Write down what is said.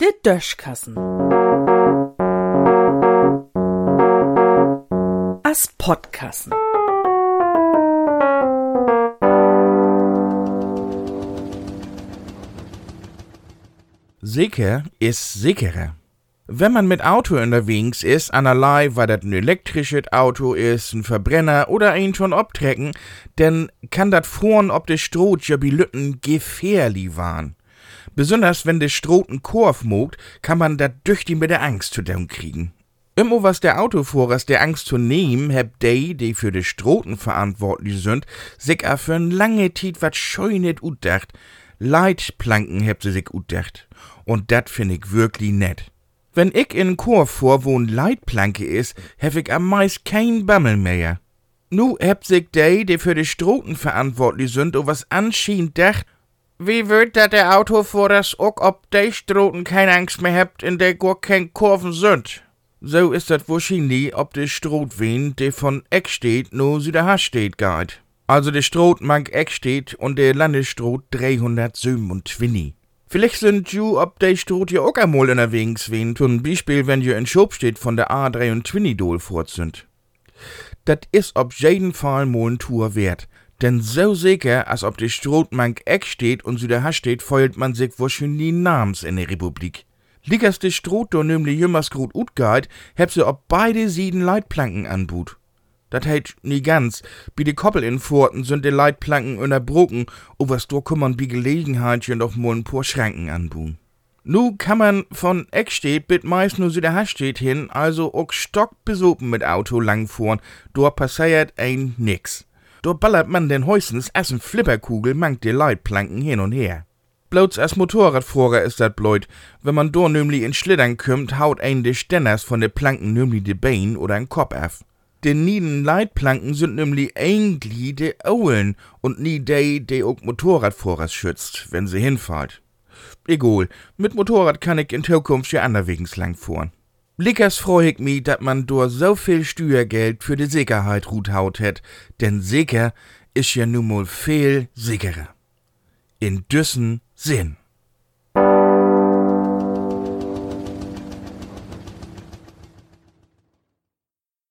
Der Döschkassen. As Podkassen. Sicher ist sicherer. Wenn man mit Auto unterwegs ist, anerlei, weil das ein elektrisches Auto ist, ein Verbrenner oder ein schon obtrecken, dann kann das vorn ob de Stroh ja Lütten gefährlich waren. Besonders wenn de Stroh einen Korf mogt, kann man dat durch die mit der Angst zu tun kriegen. Immer was der Autofahrers der Angst zu nehmen, heb de, die für de Stroten verantwortlich sind, sich a für lange Tijd wat scheunet utdacht. Leitplanken heb sie sich utdacht. Und dat find ich wirklich nett. Wenn ich in Chor vor, wo n Leitplanke is, hef ich am meist kein Bammel mehr. Nu heb sich de, die für de Stroten verantwortlich sind, o was anscheinend dach, wie wird dat der Autofahrers ook ob de Stroten keine Angst mehr hebt, in der gar kein Kurven sind? So ist dat wahrscheinlich, ob de Stroot wen, de von Eck steht, nur der steht geht. Also de Stroot mag Eck steht und der Landesstroot 327. Vielleicht sind ju ob de Stroot ja auch einmal unterwegs wen, zum Beispiel wenn ju in Schub steht von der A23 Dol fort sind. Dat is ob jeden Fall mal n Tour wert. Denn so sicher, als ob de Stroot mag Eck steht und der steht, feuert man sich wahrscheinlich Namens in der Republik. Liegers de Stroot do nämlich jümmers gut utgeit, heb sie ob beide Sieden Leitplanken anbut. Dat heit nie ganz. Bi de Koppel in Forten sind de Leitplanken unterbrochen, o was do kümmern bi Gelegenheit ja noch mal ein paar Schranken anbun. Nu kann man von Eckstedt bit meist nur so der steht hin, also ook stock besopen mit Auto langfuhren, do passiert ein nix. Do ballert man den Häusens essen Flipperkugel mangt de Leitplanken hin und her. Bloß als Motorradfahrer ist dat blöd. Wenn man do nämlich in Schlittern kümmt, haut ein de Ständers von de Planken nämlich de Bein oder ein Kopf af. De nieden Leitplanken sind nämlich eigentlich de Aulen und nie de, de ook Motorradfahrers schützt, wenn sie hinfahrt. Egal, mit Motorrad kann ich in Zukunft ja anderwegens lang fahren. Lickers freu ich mi, dat man do so viel Steuergeld für de Sicherheit rut haut het, denn sicher ist ja nun mal viel sicherer. In düssen Sinn.